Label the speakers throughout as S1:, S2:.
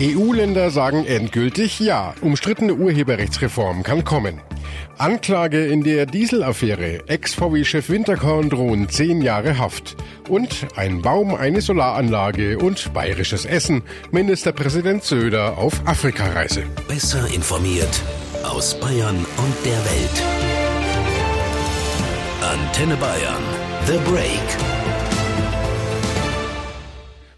S1: EU-Länder sagen endgültig Ja. Umstrittene Urheberrechtsreform kann kommen. Anklage in der Dieselaffäre. Ex-VW-Chef Winterkorn drohen zehn Jahre Haft. Und ein Baum, eine Solaranlage und bayerisches Essen. Ministerpräsident Söder auf Afrikareise.
S2: Besser informiert aus Bayern und der Welt. Antenne Bayern. The Break.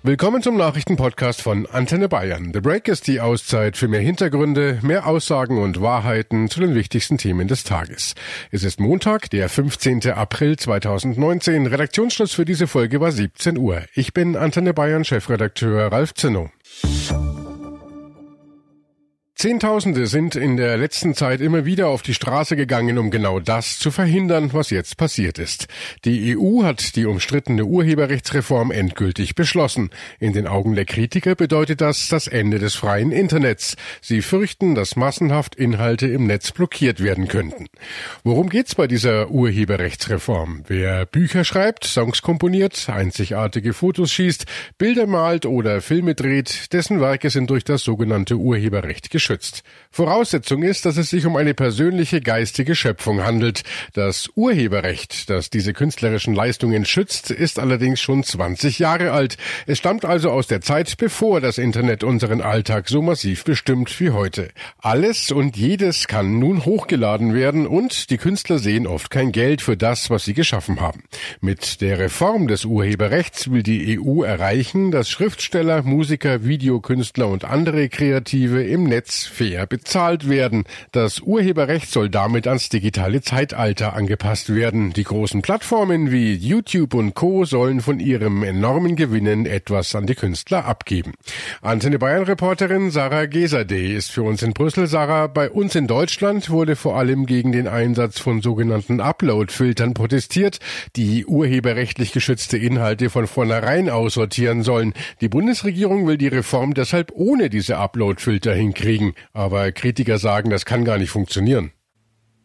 S1: Willkommen zum Nachrichtenpodcast von Antenne Bayern. The Break ist die Auszeit für mehr Hintergründe, mehr Aussagen und Wahrheiten zu den wichtigsten Themen des Tages. Es ist Montag, der 15. April 2019. Redaktionsschluss für diese Folge war 17 Uhr. Ich bin Antenne Bayern Chefredakteur Ralf Zinno. Zehntausende sind in der letzten Zeit immer wieder auf die Straße gegangen, um genau das zu verhindern, was jetzt passiert ist. Die EU hat die umstrittene Urheberrechtsreform endgültig beschlossen. In den Augen der Kritiker bedeutet das das Ende des freien Internets. Sie fürchten, dass massenhaft Inhalte im Netz blockiert werden könnten. Worum geht's bei dieser Urheberrechtsreform? Wer Bücher schreibt, Songs komponiert, einzigartige Fotos schießt, Bilder malt oder Filme dreht, dessen Werke sind durch das sogenannte Urheberrecht geschützt geschützt. Voraussetzung ist, dass es sich um eine persönliche geistige Schöpfung handelt. Das Urheberrecht, das diese künstlerischen Leistungen schützt, ist allerdings schon 20 Jahre alt. Es stammt also aus der Zeit, bevor das Internet unseren Alltag so massiv bestimmt wie heute. Alles und jedes kann nun hochgeladen werden und die Künstler sehen oft kein Geld für das, was sie geschaffen haben. Mit der Reform des Urheberrechts will die EU erreichen, dass Schriftsteller, Musiker, Videokünstler und andere Kreative im Netz fair bezahlt werden. Das Urheberrecht soll damit ans digitale Zeitalter angepasst werden. Die großen Plattformen wie YouTube und Co. sollen von ihrem enormen Gewinnen etwas an die Künstler abgeben. Antenne Bayern Reporterin Sarah Gesade ist für uns in Brüssel. Sarah, bei uns in Deutschland wurde vor allem gegen den Einsatz von sogenannten Upload-Filtern protestiert, die urheberrechtlich geschützte Inhalte von vornherein aussortieren sollen. Die Bundesregierung will die Reform deshalb ohne diese Upload-Filter hinkriegen Aber Kritiker sagen, das kann gar nicht funktionieren.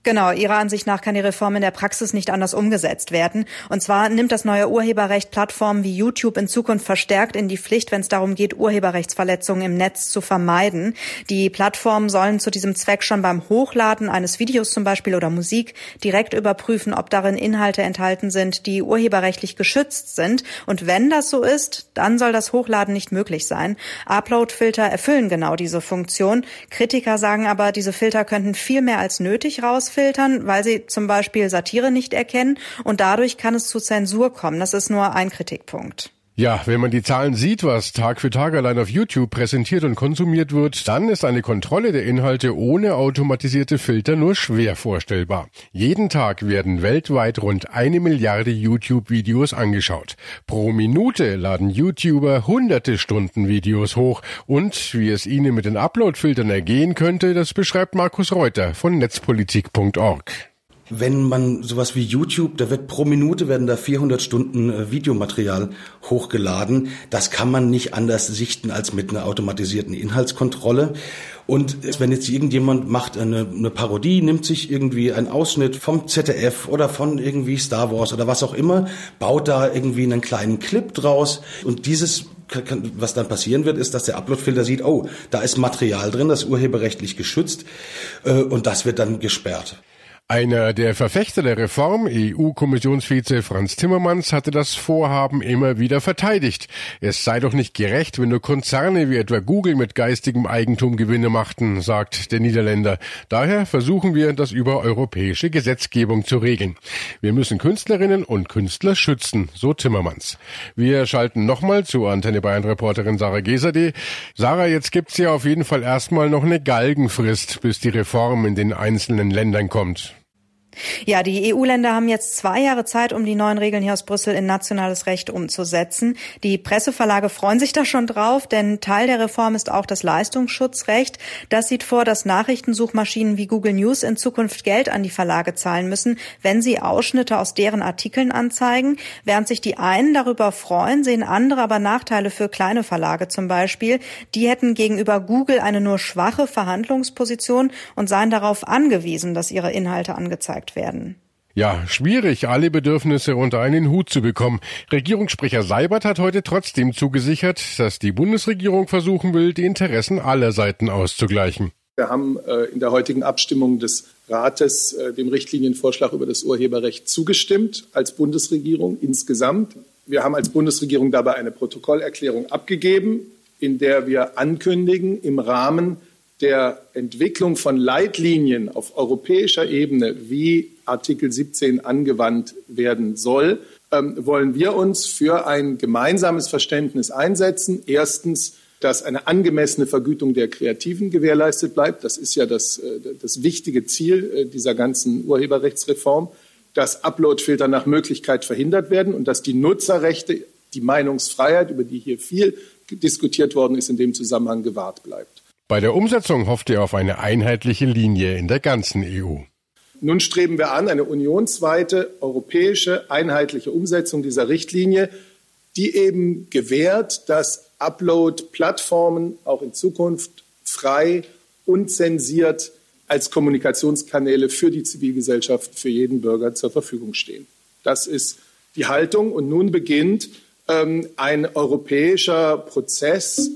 S3: Genau, Ihrer Ansicht nach kann die Reform in der Praxis nicht anders umgesetzt werden. Und zwar nimmt das neue Urheberrecht Plattformen wie YouTube in Zukunft verstärkt in die Pflicht, wenn es darum geht, Urheberrechtsverletzungen im Netz zu vermeiden. Die Plattformen sollen zu diesem Zweck schon beim Hochladen eines Videos zum Beispiel oder Musik direkt überprüfen, ob darin Inhalte enthalten sind, die urheberrechtlich geschützt sind. Und wenn das so ist, dann soll das Hochladen nicht möglich sein. Upload-Filter erfüllen genau diese Funktion. Kritiker sagen aber, diese Filter könnten viel mehr als nötig raus rausfiltern, weil sie zum Beispiel Satire nicht erkennen und dadurch kann es zu Zensur kommen. Das ist nur ein Kritikpunkt.
S1: Ja, wenn man die Zahlen sieht, was Tag für Tag allein auf YouTube präsentiert und konsumiert wird, dann ist eine Kontrolle der Inhalte ohne automatisierte Filter nur schwer vorstellbar. Jeden Tag werden weltweit rund eine Milliarde YouTube-Videos angeschaut. Pro Minute laden YouTuber hunderte Stunden Videos hoch und wie es ihnen mit den Upload-Filtern ergehen könnte, das beschreibt Markus Reuter von netzpolitik.org
S4: wenn man sowas wie YouTube, da wird pro Minute werden da 400 Stunden äh, Videomaterial hochgeladen. Das kann man nicht anders sichten als mit einer automatisierten Inhaltskontrolle. Und wenn jetzt irgendjemand macht eine, eine Parodie, nimmt sich irgendwie einen Ausschnitt vom ZDF oder von irgendwie Star Wars oder was auch immer, baut da irgendwie einen kleinen Clip draus und dieses was dann passieren wird, ist, dass der Uploadfilter sieht, oh, da ist Material drin, das urheberrechtlich geschützt, äh, und das wird dann gesperrt.
S1: Einer der Verfechter der Reform, EU-Kommissionsvize Franz Timmermans, hatte das Vorhaben immer wieder verteidigt. Es sei doch nicht gerecht, wenn nur Konzerne wie etwa Google mit geistigem Eigentum Gewinne machten, sagt der Niederländer. Daher versuchen wir, das über europäische Gesetzgebung zu regeln. Wir müssen Künstlerinnen und Künstler schützen, so Timmermans. Wir schalten nochmal zu Antenne Bayern Reporterin Sarah Gesade. Sarah, jetzt gibt's ja auf jeden Fall erstmal noch eine Galgenfrist, bis die Reform in den einzelnen Ländern kommt.
S3: Ja, die EU-Länder haben jetzt zwei Jahre Zeit, um die neuen Regeln hier aus Brüssel in nationales Recht umzusetzen. Die Presseverlage freuen sich da schon drauf, denn Teil der Reform ist auch das Leistungsschutzrecht. Das sieht vor, dass Nachrichtensuchmaschinen wie Google News in Zukunft Geld an die Verlage zahlen müssen, wenn sie Ausschnitte aus deren Artikeln anzeigen. Während sich die einen darüber freuen, sehen andere aber Nachteile für kleine Verlage zum Beispiel. Die hätten gegenüber Google eine nur schwache Verhandlungsposition und seien darauf angewiesen, dass ihre Inhalte angezeigt werden.
S1: Ja, schwierig, alle Bedürfnisse unter einen Hut zu bekommen. Regierungssprecher Seibert hat heute trotzdem zugesichert, dass die Bundesregierung versuchen will, die Interessen aller Seiten auszugleichen.
S5: Wir haben äh, in der heutigen Abstimmung des Rates äh, dem Richtlinienvorschlag über das Urheberrecht zugestimmt als Bundesregierung insgesamt. Wir haben als Bundesregierung dabei eine Protokollerklärung abgegeben, in der wir ankündigen, im Rahmen der Entwicklung von Leitlinien auf europäischer Ebene, wie Artikel 17 angewandt werden soll, ähm, wollen wir uns für ein gemeinsames Verständnis einsetzen. Erstens, dass eine angemessene Vergütung der Kreativen gewährleistet bleibt. Das ist ja das, äh, das wichtige Ziel äh, dieser ganzen Urheberrechtsreform, dass Uploadfilter nach Möglichkeit verhindert werden und dass die Nutzerrechte, die Meinungsfreiheit, über die hier viel diskutiert worden ist, in dem Zusammenhang gewahrt bleibt.
S1: Bei der Umsetzung hofft er auf eine einheitliche Linie in der ganzen EU.
S5: Nun streben wir an, eine unionsweite europäische einheitliche Umsetzung dieser Richtlinie, die eben gewährt, dass Upload-Plattformen auch in Zukunft frei, unzensiert als Kommunikationskanäle für die Zivilgesellschaft, für jeden Bürger zur Verfügung stehen. Das ist die Haltung. Und nun beginnt ähm, ein europäischer Prozess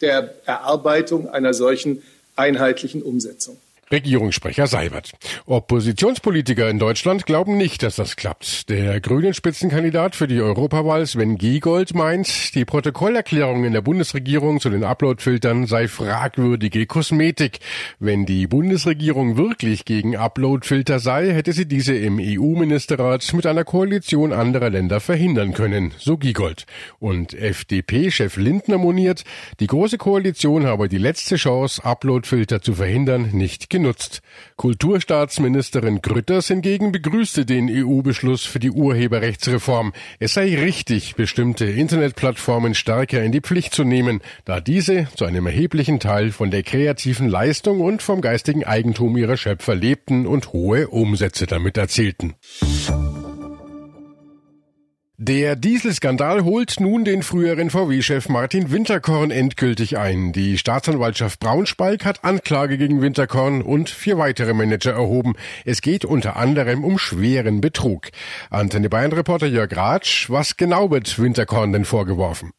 S5: der Erarbeitung einer solchen einheitlichen Umsetzung.
S1: Regierungssprecher Seibert. Oppositionspolitiker in Deutschland glauben nicht, dass das klappt. Der grünen Spitzenkandidat für die Europawahl Sven Giegold meint, die Protokollerklärung in der Bundesregierung zu den Uploadfiltern sei fragwürdige Kosmetik. Wenn die Bundesregierung wirklich gegen Uploadfilter sei, hätte sie diese im EU-Ministerrat mit einer Koalition anderer Länder verhindern können, so Giegold. Und FDP-Chef Lindner moniert, die Große Koalition habe die letzte Chance, Uploadfilter zu verhindern, nicht genutzt. Kulturstaatsministerin Grütters hingegen begrüßte den EU-Beschluss für die Urheberrechtsreform. Es sei richtig, bestimmte Internetplattformen stärker in die Pflicht zu nehmen, da diese zu einem erheblichen Teil von der kreativen Leistung und vom geistigen Eigentum ihrer Schöpfer lebten und hohe Umsätze damit erzielten. Der Dieselskandal holt nun den früheren VW-Chef Martin Winterkorn endgültig ein. Die Staatsanwaltschaft Braunschweig hat Anklage gegen Winterkorn und vier weitere Manager erhoben. Es geht unter anderem um schweren Betrug. Antenne Bayern-Reporter Jörg Ratsch, was genau wird Winterkorn denn vorgeworfen?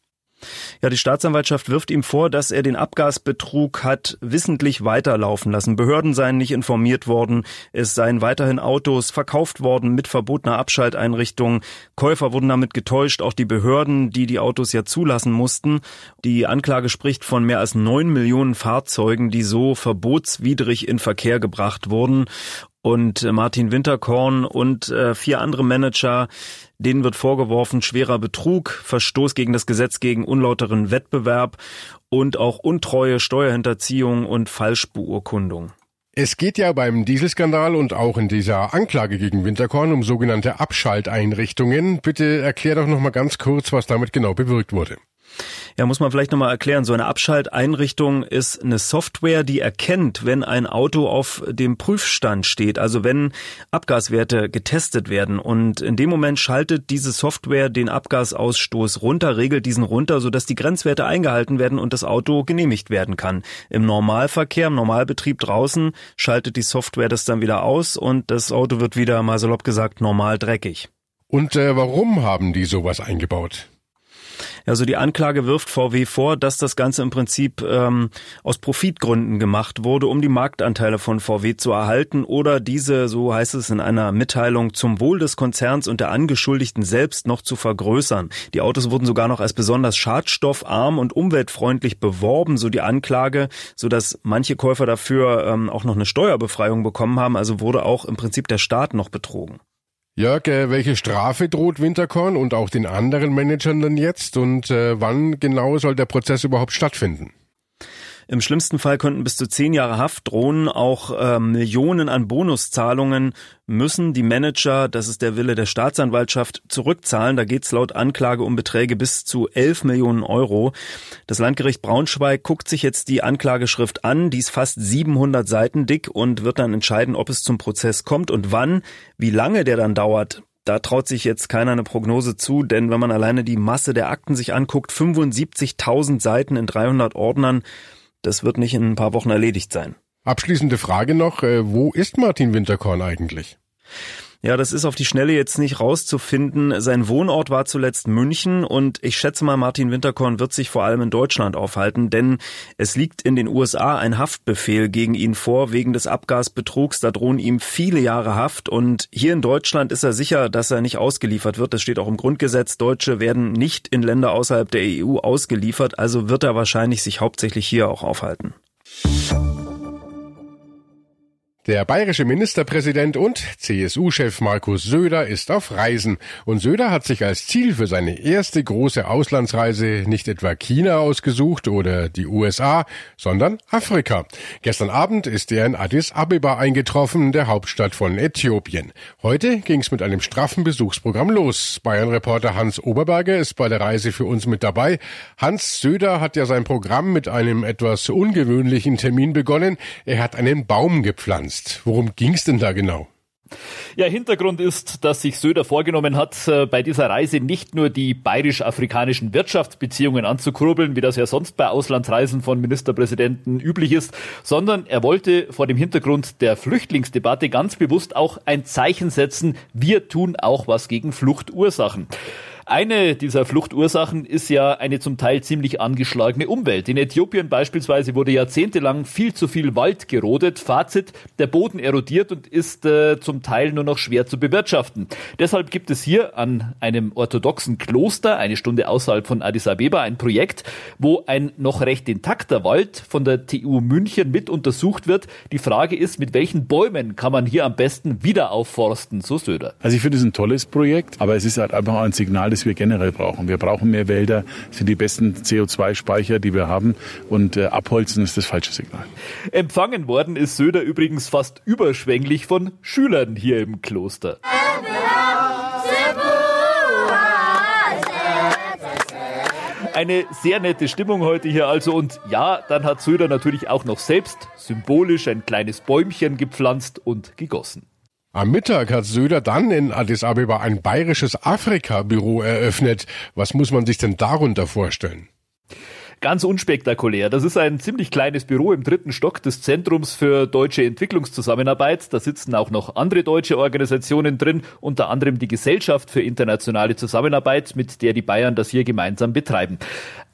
S6: Ja, die Staatsanwaltschaft wirft ihm vor, dass er den Abgasbetrug hat wissentlich weiterlaufen lassen. Behörden seien nicht informiert worden. Es seien weiterhin Autos verkauft worden mit verbotener Abschalteinrichtung. Käufer wurden damit getäuscht, auch die Behörden, die die Autos ja zulassen mussten. Die Anklage spricht von mehr als neun Millionen Fahrzeugen, die so verbotswidrig in Verkehr gebracht wurden und Martin Winterkorn und äh, vier andere Manager, denen wird vorgeworfen schwerer Betrug, Verstoß gegen das Gesetz gegen unlauteren Wettbewerb und auch Untreue, Steuerhinterziehung und Falschbeurkundung.
S1: Es geht ja beim Dieselskandal und auch in dieser Anklage gegen Winterkorn um sogenannte Abschalteinrichtungen. Bitte erklär doch noch mal ganz kurz, was damit genau bewirkt wurde.
S6: Ja, muss man vielleicht nochmal erklären. So eine Abschalteinrichtung ist eine Software, die erkennt, wenn ein Auto auf dem Prüfstand steht, also wenn Abgaswerte getestet werden. Und in dem Moment schaltet diese Software den Abgasausstoß runter, regelt diesen runter, sodass die Grenzwerte eingehalten werden und das Auto genehmigt werden kann. Im Normalverkehr, im Normalbetrieb draußen schaltet die Software das dann wieder aus und das Auto wird wieder, mal salopp gesagt, normal dreckig.
S1: Und äh, warum haben die sowas eingebaut?
S6: Also die Anklage wirft VW vor, dass das Ganze im Prinzip ähm, aus Profitgründen gemacht wurde, um die Marktanteile von VW zu erhalten oder diese, so heißt es in einer Mitteilung, zum Wohl des Konzerns und der Angeschuldigten selbst noch zu vergrößern. Die Autos wurden sogar noch als besonders schadstoffarm und umweltfreundlich beworben, so die Anklage, so dass manche Käufer dafür ähm, auch noch eine Steuerbefreiung bekommen haben. Also wurde auch im Prinzip der Staat noch betrogen.
S1: Jörg, äh, welche Strafe droht Winterkorn und auch den anderen Managern denn jetzt und äh, wann genau soll der Prozess überhaupt stattfinden?
S6: Im schlimmsten Fall könnten bis zu zehn Jahre Haft drohen. Auch äh, Millionen an Bonuszahlungen müssen die Manager, das ist der Wille der Staatsanwaltschaft, zurückzahlen. Da geht es laut Anklage um Beträge bis zu elf Millionen Euro. Das Landgericht Braunschweig guckt sich jetzt die Anklageschrift an. Die ist fast 700 Seiten dick und wird dann entscheiden, ob es zum Prozess kommt und wann. Wie lange der dann dauert, da traut sich jetzt keiner eine Prognose zu, denn wenn man alleine die Masse der Akten sich anguckt, 75.000 Seiten in 300 Ordnern, das wird nicht in ein paar Wochen erledigt sein.
S1: Abschließende Frage noch, äh, wo ist Martin Winterkorn eigentlich?
S6: Ja, das ist auf die Schnelle jetzt nicht rauszufinden. Sein Wohnort war zuletzt München und ich schätze mal, Martin Winterkorn wird sich vor allem in Deutschland aufhalten, denn es liegt in den USA ein Haftbefehl gegen ihn vor wegen des Abgasbetrugs. Da drohen ihm viele Jahre Haft und hier in Deutschland ist er sicher, dass er nicht ausgeliefert wird. Das steht auch im Grundgesetz. Deutsche werden nicht in Länder außerhalb der EU ausgeliefert, also wird er wahrscheinlich sich hauptsächlich hier auch aufhalten.
S1: Der bayerische Ministerpräsident und CSU-Chef Markus Söder ist auf Reisen. Und Söder hat sich als Ziel für seine erste große Auslandsreise nicht etwa China ausgesucht oder die USA, sondern Afrika. Gestern Abend ist er in Addis Abeba eingetroffen, der Hauptstadt von Äthiopien. Heute ging es mit einem straffen Besuchsprogramm los. Bayern-Reporter Hans Oberberger ist bei der Reise für uns mit dabei. Hans Söder hat ja sein Programm mit einem etwas ungewöhnlichen Termin begonnen. Er hat einen Baum gepflanzt jetzt. Worum ging es denn da genau?
S7: Ja, Hintergrund ist, dass sich Söder vorgenommen hat, äh, bei dieser Reise nicht nur die bayerisch-afrikanischen Wirtschaftsbeziehungen anzukurbeln, wie das ja sonst bei Auslandsreisen von Ministerpräsidenten üblich ist, sondern er wollte vor dem Hintergrund der Flüchtlingsdebatte ganz bewusst auch ein Zeichen setzen, wir tun auch was gegen Fluchtursachen. Eine dieser Fluchtursachen ist ja eine zum Teil ziemlich angeschlagene Umwelt. In Äthiopien beispielsweise wurde jahrzehntelang viel zu viel Wald gerodet. Fazit, der Boden erodiert und ist äh, zum Teil nur noch schwer zu bewirtschaften. Deshalb gibt es hier an einem orthodoxen Kloster, eine Stunde außerhalb von Addis Abeba, ein Projekt, wo ein noch recht intakter Wald von der TU München mit untersucht wird. Die Frage ist, mit welchen Bäumen kann man hier am besten wieder aufforsten, so Söder.
S8: Also ich finde es ein tolles Projekt, aber es ist halt einfach ein Signal das wir generell brauchen. Wir brauchen mehr Wälder, sind die besten CO2-Speicher, die wir haben und äh, abholzen ist das falsche Signal.
S7: Empfangen worden ist Söder übrigens fast überschwänglich von Schülern hier im Kloster. Eine sehr nette Stimmung heute hier also und ja, dann hat Söder natürlich auch noch selbst symbolisch ein kleines Bäumchen gepflanzt und gegossen.
S1: Am Mittag hat Söder dann in Addis Abeba ein bayerisches Afrika-Büro eröffnet. Was muss man sich denn darunter vorstellen?
S7: Ganz unspektakulär. Das ist ein ziemlich kleines Büro im dritten Stock des Zentrums für deutsche Entwicklungszusammenarbeit. Da sitzen auch noch andere deutsche Organisationen drin, unter anderem die Gesellschaft für internationale Zusammenarbeit, mit der die Bayern das hier gemeinsam betreiben.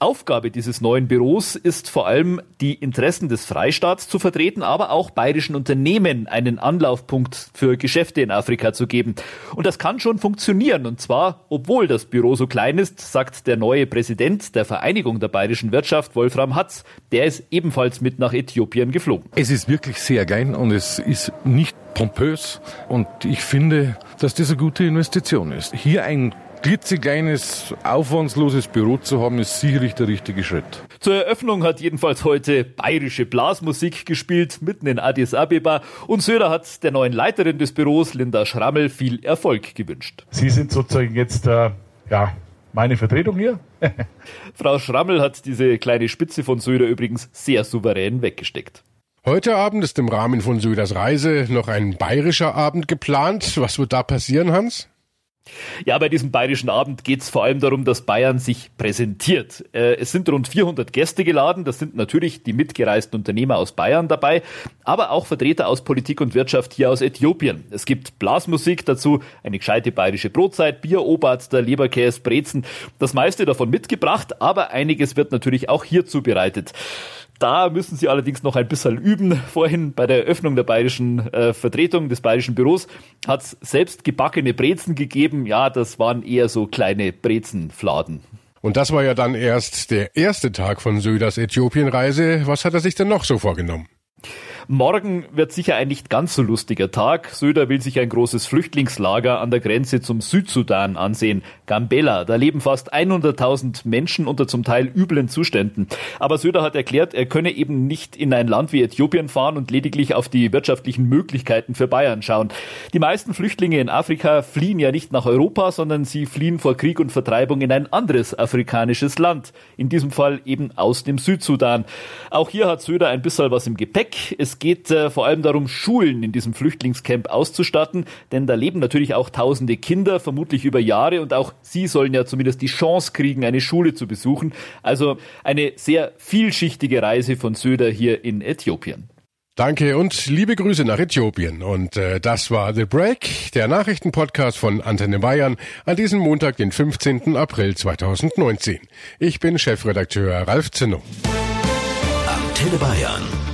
S7: Aufgabe dieses neuen Büros ist vor allem, die Interessen des Freistaats zu vertreten, aber auch bayerischen Unternehmen einen Anlaufpunkt für Geschäfte in Afrika zu geben. Und das kann schon funktionieren. Und zwar, obwohl das Büro so klein ist, sagt der neue Präsident der Vereinigung der bayerischen Wirtschaft, Wolfram Hatz. Der ist ebenfalls mit nach Äthiopien geflogen.
S9: Es ist wirklich sehr geil und es ist nicht pompös. Und ich finde, dass das eine gute Investition ist. Hier ein klitzekleines, aufwandsloses Büro zu haben, ist sicherlich der richtige Schritt.
S7: Zur Eröffnung hat jedenfalls heute bayerische Blasmusik gespielt, mitten in Addis Abeba. Und Söder hat der neuen Leiterin des Büros, Linda Schrammel, viel Erfolg gewünscht.
S10: Sie sind sozusagen jetzt, äh, ja, meine Vertretung hier.
S7: Frau Schrammel hat diese kleine Spitze von Söder übrigens sehr souverän weggesteckt.
S1: Heute Abend ist im Rahmen von Söders Reise noch ein bayerischer Abend geplant. Was wird da passieren, Hans?
S7: Ja, bei diesem bayerischen Abend geht es vor allem darum, dass Bayern sich präsentiert. Äh, es sind rund 400 Gäste geladen. Das sind natürlich die mitgereisten Unternehmer aus Bayern dabei, aber auch Vertreter aus Politik und Wirtschaft hier aus Äthiopien. Es gibt Blasmusik dazu, eine gescheite bayerische Brotzeit, Bier, Oberster, Leberkäse, Brezen. Das meiste davon mitgebracht, aber einiges wird natürlich auch hier zubereitet. Da müssen sie allerdings noch ein bisschen üben. Vorhin bei der Eröffnung der bayerischen äh, Vertretung des bayerischen Büros hat es selbst gebackene Brezen gegeben. Ja, das waren eher so kleine Brezenfladen.
S1: Und das war ja dann erst der erste Tag von Söders Äthiopienreise. Was hat er sich denn noch so vorgenommen?
S7: Morgen wird sicher ein nicht ganz so lustiger Tag. Söder will sich ein großes Flüchtlingslager an der Grenze zum Südsudan ansehen. Gambella, da leben fast 100.000 Menschen unter zum Teil üblen Zuständen. Aber Söder hat erklärt, er könne eben nicht in ein Land wie Äthiopien fahren und lediglich auf die wirtschaftlichen Möglichkeiten für Bayern schauen. Die meisten Flüchtlinge in Afrika fliehen ja nicht nach Europa, sondern sie fliehen vor Krieg und Vertreibung in ein anderes afrikanisches Land. In diesem Fall eben aus dem Südsudan. Auch hier hat Söder ein bisschen was im Gepäck. Es geht äh, vor allem darum, Schulen in diesem Flüchtlingscamp auszustatten, denn da leben natürlich auch tausende Kinder, vermutlich über Jahre, und auch sie sollen ja zumindest die Chance kriegen, eine Schule zu besuchen. Also eine sehr vielschichtige Reise von Söder hier in Äthiopien.
S1: Danke und liebe Grüße nach Äthiopien. Und äh, das war The Break, der Nachrichtenpodcast von Antenne Bayern an diesem Montag, den 15. April 2019. Ich bin Chefredakteur Ralf Zinno.
S2: Antenne Bayern.